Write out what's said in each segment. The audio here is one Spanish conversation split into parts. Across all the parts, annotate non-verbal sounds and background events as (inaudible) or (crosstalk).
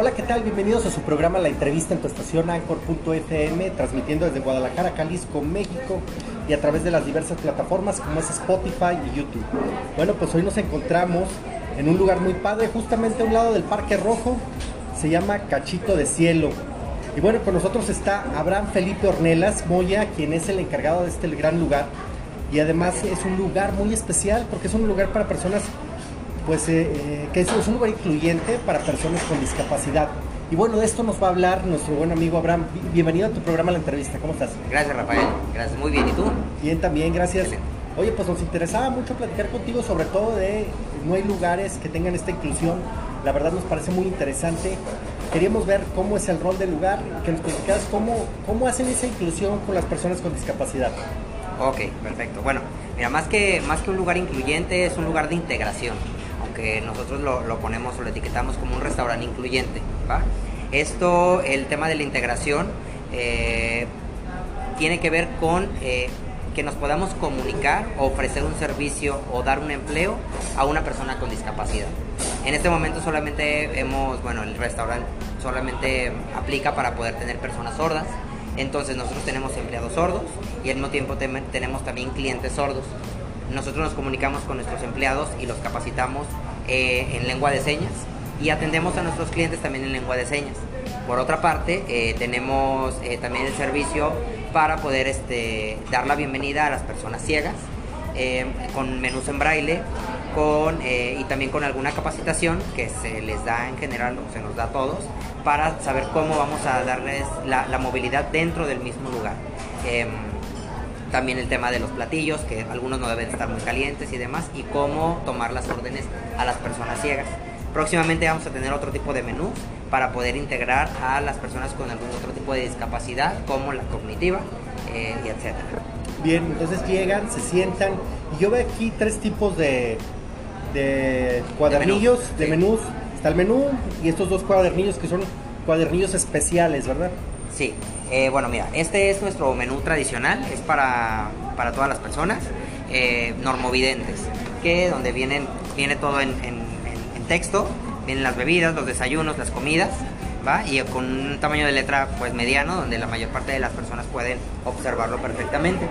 Hola, ¿qué tal? Bienvenidos a su programa La Entrevista en tu estación Anchor.fm, transmitiendo desde Guadalajara, Jalisco, México y a través de las diversas plataformas como es Spotify y YouTube. Bueno, pues hoy nos encontramos en un lugar muy padre, justamente a un lado del Parque Rojo, se llama Cachito de Cielo. Y bueno, con nosotros está Abraham Felipe Ornelas Moya, quien es el encargado de este gran lugar. Y además es un lugar muy especial porque es un lugar para personas pues eh, eh, que es, un lugar incluyente para personas con discapacidad. Y bueno, de esto nos va a hablar nuestro buen amigo Abraham. Bienvenido a tu programa La Entrevista. ¿Cómo estás? Gracias, Rafael. Gracias. Muy bien. ¿Y tú? Bien, también. Gracias. Oye, pues nos interesaba mucho platicar contigo sobre todo de no hay lugares que tengan esta inclusión. La verdad nos parece muy interesante. Queríamos ver cómo es el rol del lugar, que nos platicaras cómo, cómo hacen esa inclusión con las personas con discapacidad. Ok, perfecto. Bueno, mira, más que, más que un lugar incluyente, es un lugar de integración que nosotros lo, ponemos o lo etiquetamos como un restaurante incluyente. Esto, el tema de la integración, eh, tiene que ver con eh, que nos podamos comunicar, ofrecer un servicio o dar un empleo a una persona con discapacidad. En este momento solamente hemos, bueno, el restaurante solamente aplica para poder tener personas sordas. Entonces nosotros tenemos empleados sordos y al mismo tiempo tenemos también clientes sordos. Nosotros nos comunicamos con nuestros empleados y los capacitamos eh, en lengua de señas y atendemos a nuestros clientes también en lengua de señas. Por otra parte, eh, tenemos eh, también el servicio para poder este, dar la bienvenida a las personas ciegas con menús en braille con, y también con alguna capacitación que se les da en general o se nos da a todos para saber cómo vamos a darles la, la movilidad dentro del mismo lugar. También el tema de los platillos, que algunos no deben estar muy calientes y demás, y cómo tomar las órdenes a las personas ciegas. Próximamente vamos a tener otro tipo de menú para poder integrar a las personas con algún otro tipo de discapacidad, como la cognitiva eh, y etcétera. Bien, entonces llegan, se sientan, y yo veo aquí tres tipos de, de cuadernillos, de, menús. Está el menú y estos dos cuadernillos que son cuadernillos especiales, ¿verdad? Sí, eh, bueno, mira, este es nuestro menú tradicional, es para, para todas las personas, eh, normovidentes, que donde vienen, viene todo en, texto, vienen las bebidas, los desayunos, las comidas, ¿va? Y con un tamaño de letra pues mediano, donde la mayor parte de las personas pueden observarlo perfectamente.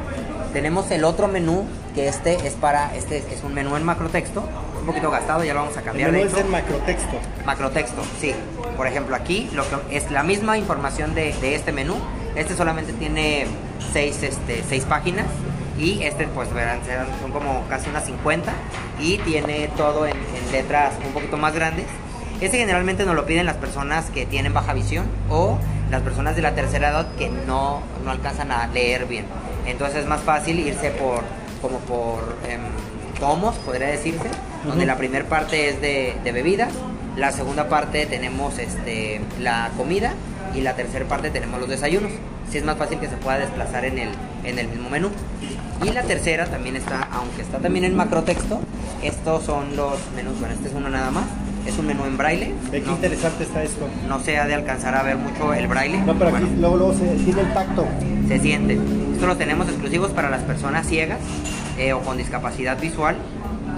Tenemos el otro menú, que este es para, este es un menú en macrotexto, un poquito gastado, ya lo vamos a cambiar. El menú es en macrotexto. Macrotexto, sí. Por ejemplo, aquí lo que es la misma información de, este menú. Este solamente tiene seis, este, seis páginas y este pues verán, son como casi unas 50 y tiene todo en, letras un poquito más grandes. Este generalmente nos lo piden las personas que tienen baja visión o las personas de la tercera edad que no, no alcanzan a leer bien. Entonces es más fácil irse por como por em, tomos, podría decirse, donde la primera parte es de, de bebidas, la segunda parte tenemos este, la comida y la tercera parte tenemos los desayunos. Si es más fácil que se pueda desplazar en el, en el mismo menú. Y la tercera también está, aunque está también en macrotexto, estos son los menús. Bueno, este es uno nada más. Es un menú en braille. qué interesante está esto. No se ha de alcanzar a ver mucho el braille. No, pero aquí luego, luego se siente el tacto. Se siente. Esto lo tenemos exclusivos para las personas ciegas eh, o con discapacidad visual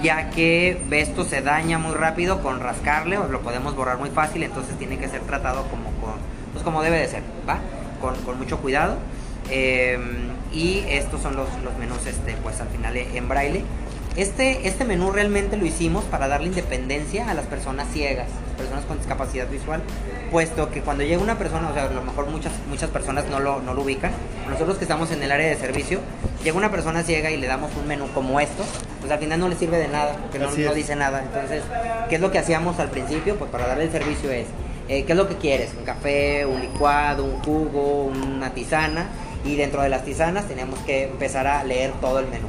ya que esto se daña muy rápido con rascarle o lo podemos borrar muy fácil, entonces tiene que ser tratado como, con, pues como debe de ser, ¿va? Con, con mucho cuidado. Em, y estos son los, los menús, este, pues al final en braille. Este, este menú realmente lo hicimos para darle independencia a las personas ciegas, personas con discapacidad visual, puesto que cuando llega una persona, o sea, a lo mejor muchas, muchas personas no lo, no lo ubican, nosotros que estamos en el área de servicio, llega una persona ciega y le damos un menú como esto, pues al final no le sirve de nada, porque no, no, dice nada. Entonces, ¿qué es lo que hacíamos al principio? Pues para darle el servicio es, eh, ¿qué es lo que quieres? Un café, un licuado, un jugo, una tisana, y dentro de las tisanas teníamos que empezar a leer todo el menú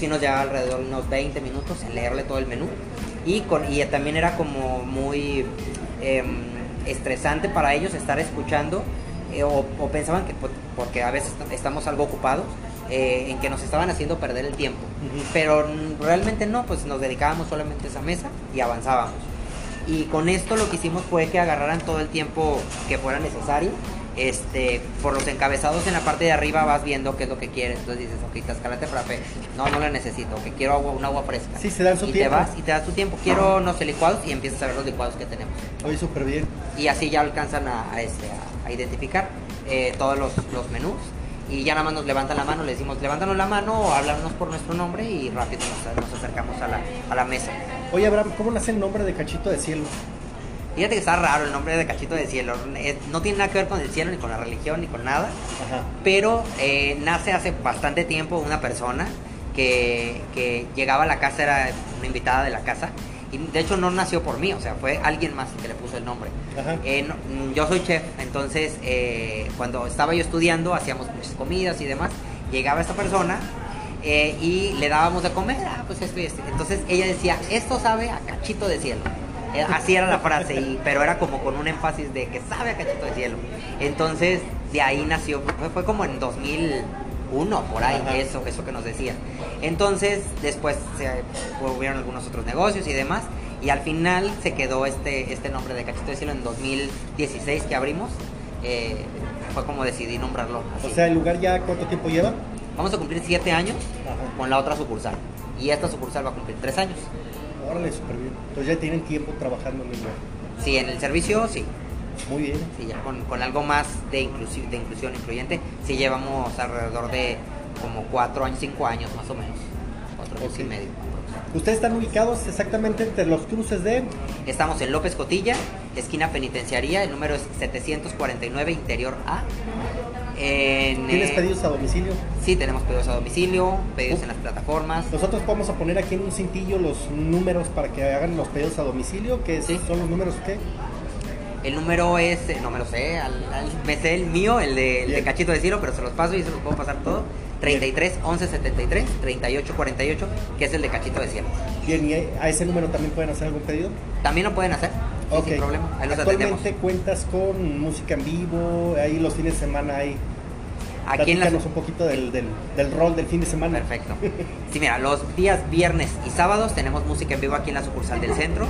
sí nos llevaba alrededor de unos 20 minutos en leerle todo el menú. Y, con, y también era como muy em, estresante para ellos estar escuchando eh, o, pensaban que porque a veces estamos algo ocupados eh, en que nos estaban haciendo perder el tiempo. Pero realmente no, pues nos dedicábamos solamente a esa mesa y avanzábamos. Y con esto lo que hicimos fue que agarraran todo el tiempo que fuera necesario este, por los encabezados en la parte de arriba vas viendo qué es lo que quieres. Entonces dices, ok, Tascalate frappé. No, no la necesito, que quiero agua, un agua fresca. Sí, se dan su y tiempo. te vas y te das tu tiempo. Quiero, no sé, licuados y empiezas a ver los licuados que tenemos. Oye, súper bien. Y así ya alcanzan a, a, este, a, a identificar eh, todos los, los menús. Y ya nada más nos levantan la mano, le decimos, levántanos la mano o háblanos por nuestro nombre y rápido nos, nos acercamos a la, a la mesa. Oye, Abraham, ¿cómo nace el nombre de Cachito de Cielo? Fíjate que está raro el nombre de Cachito de Cielo. No tiene nada que ver con el cielo, ni con la religión, ni con nada. Ajá. Pero eh, nace hace bastante tiempo una persona que, que llegaba a la casa, era una invitada de la casa. Y de hecho no nació por mí, o sea, fue alguien más que le puso el nombre. Eh, no- yo soy chef, entonces eh, cuando estaba yo estudiando hacíamos muchas comidas y demás. Llegaba esta persona y le dábamos de comer, ah, pues esto y esto. Entonces ella decía, esto sabe a cachito de cielo. Eh, Así era la frase, y, pero era como con un énfasis de que sabe a cachito de cielo. Entonces de ahí nació, fue, fue como en 2001, por ahí, Ajá. eso, eso que nos decía. Entonces después se hubieron algunos otros negocios y demás. Y al final se quedó este, este nombre de Cachito de Cielo en 2016 que abrimos. eh, fue como decidí nombrarlo. O así. sea, ¿el lugar ya cuánto tiempo lleva? Vamos a cumplir siete años Ajá. con la otra sucursal. Y esta sucursal va a cumplir tres años. Órale, súper bien. Entonces ya tienen tiempo trabajando en el lugar. Sí, en el servicio, sí. Muy bien. Sí, ya con, con algo más de, inclusi- de inclusión incluyente, sí llevamos alrededor de como cuatro años, cinco años más o menos. Cuatro años y medio. Ustedes están ubicados exactamente entre los cruces de... Estamos en López Cotilla, esquina penitenciaría, el número es 749, interior A. En, ¿Tienes eh, pedidos a domicilio? Sí, tenemos pedidos a domicilio, pedidos en las plataformas. Nosotros vamos a poner aquí en un cintillo los números para que hagan los pedidos a domicilio, que Sí. son los números que... El número es, eh, no me lo sé, al- al- me sé el mío, el de, el de. Cachito de Cielo, pero se los paso y se los puedo pasar todo. 33 11 73 38 48, que es el de Cachito de Cielo. Bien, y a ese número también pueden hacer algún pedido. También lo pueden hacer, sí, sin problema. Ahí los atendemos. Actualmente cuentas con música en vivo, ahí los fines de semana hay... Aquí en la Platícanos un poquito del, del, del rol del fin de semana. Perfecto. (laughs) Sí, mira, los días viernes y sábados tenemos música en vivo aquí en la sucursal del centro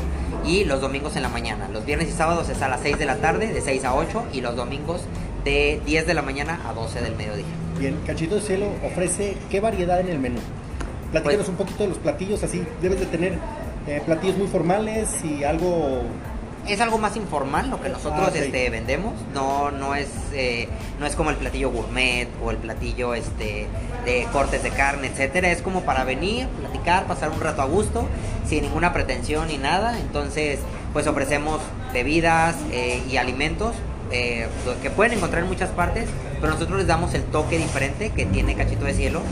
y los domingos en la mañana. Los viernes y sábados es a las 6 de la tarde, de 6 a 8 y los domingos de 10 de la mañana a 12 del mediodía. Bien, Cachito de Cielo ofrece qué variedad en el menú. Platícanos Pues- un poquito de los platillos, así debes de tener eh, platillos muy formales y algo... Es algo más informal lo que nosotros Ah, sí. este, vendemos, no, no, es, eh, no es como el platillo gourmet o el platillo este, de cortes de carne, etcétera. Es como para venir, platicar, pasar un rato a gusto, sin ninguna pretensión ni nada. Entonces, pues ofrecemos bebidas eh, y alimentos eh, lo que pueden encontrar en muchas partes, pero nosotros les damos el toque diferente que tiene Cachito de Cielo.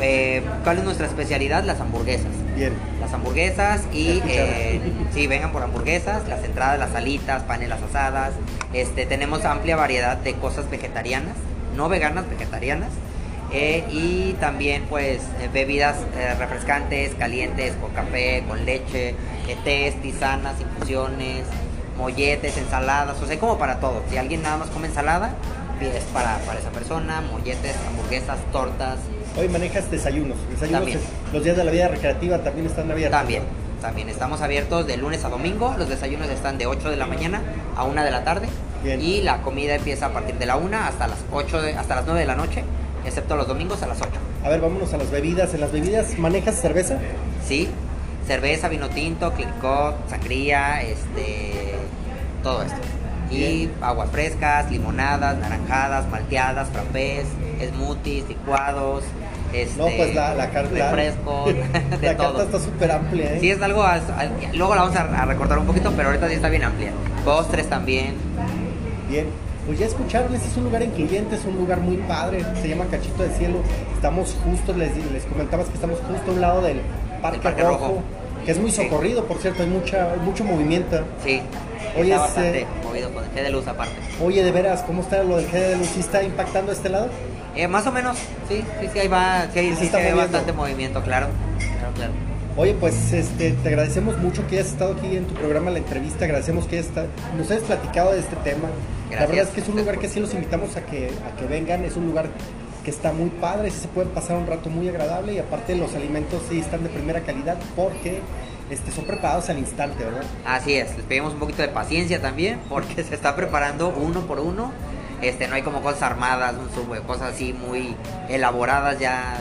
Eh, ¿Cuál es nuestra especialidad? Las hamburguesas. Bien, las hamburguesas y eh, sí vengan por hamburguesas las entradas las salitas panelas asadas. Este tenemos amplia variedad de cosas vegetarianas no veganas vegetarianas. Eh, y también pues eh, bebidas eh, refrescantes calientes con café con leche eh, tés tisanas infusiones molletes ensaladas o sea como para todo si alguien nada más come ensalada es para, para esa persona molletes hamburguesas tortas hoy manejas desayunos. Desayunos es- los días de la vida recreativa también están abiertos. También, también estamos abiertos de lunes a domingo. Los desayunos están de 8 de la mañana a 1 de la tarde. Bien. Y la comida empieza a partir de la 1 hasta las 8 de- hasta las 9 de la noche, excepto los domingos a las 8. A ver, vámonos a las bebidas. ¿En las bebidas manejas cerveza? Sí, cerveza, vino tinto, clicot, sangría, este todo esto. Y aguas frescas, limonadas, naranjadas, malteadas, frappés, smoothies, licuados, este No, pues la, la carta... refrescos, (laughs) (laughs) de la todo. carta está súper amplia, ¿eh? Sí, es algo. Luego la vamos a, a recortar un poquito, pero ahorita sí está bien amplia. Postres también. Bien, pues ya escucharon, este es un lugar incluyente, es un lugar muy padre, se llama Cachito de Cielo. Estamos justo, les, les comentabas que estamos justo a un lado del Parque, Parque Rojo, Rojo. Que es muy Sí. socorrido, por cierto, hay mucha, hay mucho movimiento. Sí. Oye, está es, bastante eh, movido con el G de luz aparte. Oye, de veras, ¿cómo está lo del G de luz? ¿Sí está impactando este lado? Eh, más o menos, sí, sí, sí, ahí va. Sí, Sí, está se ve bastante movimiento, claro. Claro, claro. Oye, pues este, te agradecemos mucho que hayas estado aquí en tu programa, la entrevista, agradecemos que hayas esta- nos hayas platicado de este tema. La Gracias. verdad es que es un lugar que sí los invitamos a que, a que vengan, es un lugar que está muy padre, se pueden pasar un rato muy agradable y aparte los alimentos sí están de primera calidad porque este, son preparados al instante, ¿verdad? Así es, les pedimos un poquito de paciencia también, porque (laughs) se está preparando uno por uno. Este, no hay como cosas armadas, cosas así muy elaboradas ya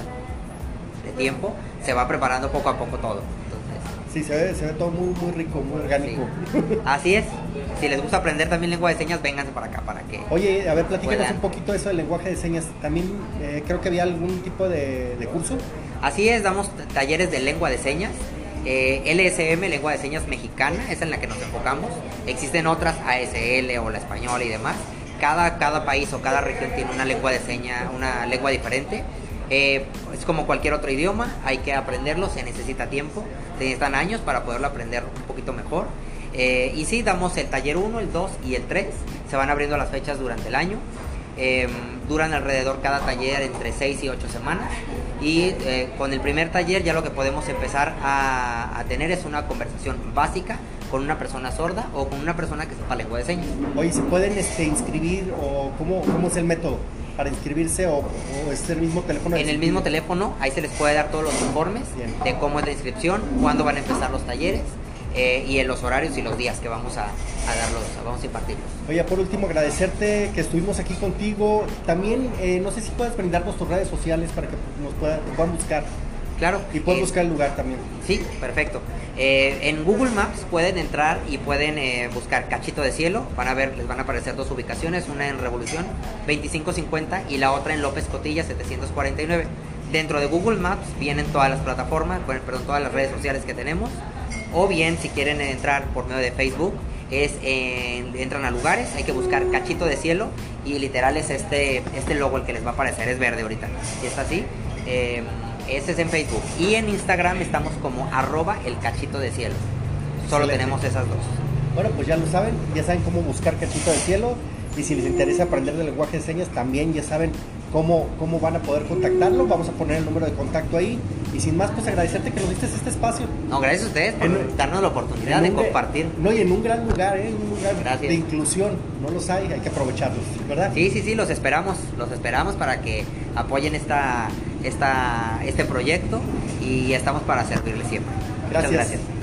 de tiempo. Se va preparando poco a poco todo. Sí, se ve, se ve todo muy, muy rico, muy orgánico. Así es. Si les gusta aprender también lengua de señas, vénganse para acá para que. Oye, a ver, platícanos un poquito eso del lenguaje de señas. También eh, creo que había algún tipo de, curso. Así es, damos talleres de lengua de señas. Eh, LSM, lengua de señas mexicana, es en la que nos enfocamos. Existen otras, ASL o la española y demás. Cada, cada país o cada región tiene una lengua de señas, una lengua diferente. Eh, es como cualquier otro idioma, hay que aprenderlo, se necesita tiempo, se necesitan años para poderlo aprender un poquito mejor. Eh, y sí, damos el taller 1, el 2 y el 3, se van abriendo las fechas durante el año. Em, duran alrededor cada taller entre 6 y 8 semanas. Y eh, con el primer taller ya lo que podemos empezar a, tener es una conversación básica con una persona sorda o con una persona que sepa lengua de señas. Oye, ¿se pueden este, inscribir o cómo, cómo es el método? para inscribirse o, es el mismo teléfono? En el mismo teléfono, ahí se les puede dar todos los informes de cómo es la inscripción, cuándo van a empezar los talleres. Eh, y en los horarios y los días que vamos a, a darlos, vamos a impartirlos. Oye, por último, agradecerte que estuvimos aquí contigo. También, eh, no sé si puedes brindarnos tus redes sociales para que nos puedan buscar. Claro. Y pueden buscar el lugar también. Sí, perfecto. Eh, en Google Maps pueden entrar y pueden eh, buscar Cachito de Cielo. Van a ver, les van a aparecer dos ubicaciones, una en Revolución 2550 y la otra en López Cotilla 749. Dentro de Google Maps vienen todas las plataformas, perdón, todas las redes sociales que tenemos. O bien, si quieren entrar por medio de Facebook, es entran a lugares, hay que buscar Cachito de Cielo y literal es este, este logo el que les va a aparecer, es verde ahorita. Si está así. Eh, ese es en Facebook. Y en Instagram estamos como arroba el cachito de cielo. Solo tenemos esas dos. Bueno, pues ya lo saben, ya saben cómo buscar cachito de cielo. Y si les interesa aprender del lenguaje de señas, también ya saben cómo, cómo van a poder contactarlo. Vamos a poner el número de contacto ahí. Y sin más, pues agradecerte que nos diste este espacio. No, gracias a ustedes por darnos la oportunidad de compartir. No, y en un gran lugar, ¿eh? un lugar de inclusión. No los hay, hay que aprovecharlos, ¿verdad? Sí, sí, sí, los esperamos. Los esperamos para que apoyen esta, esta, este proyecto y estamos para servirles siempre. Gracias. Muchas gracias.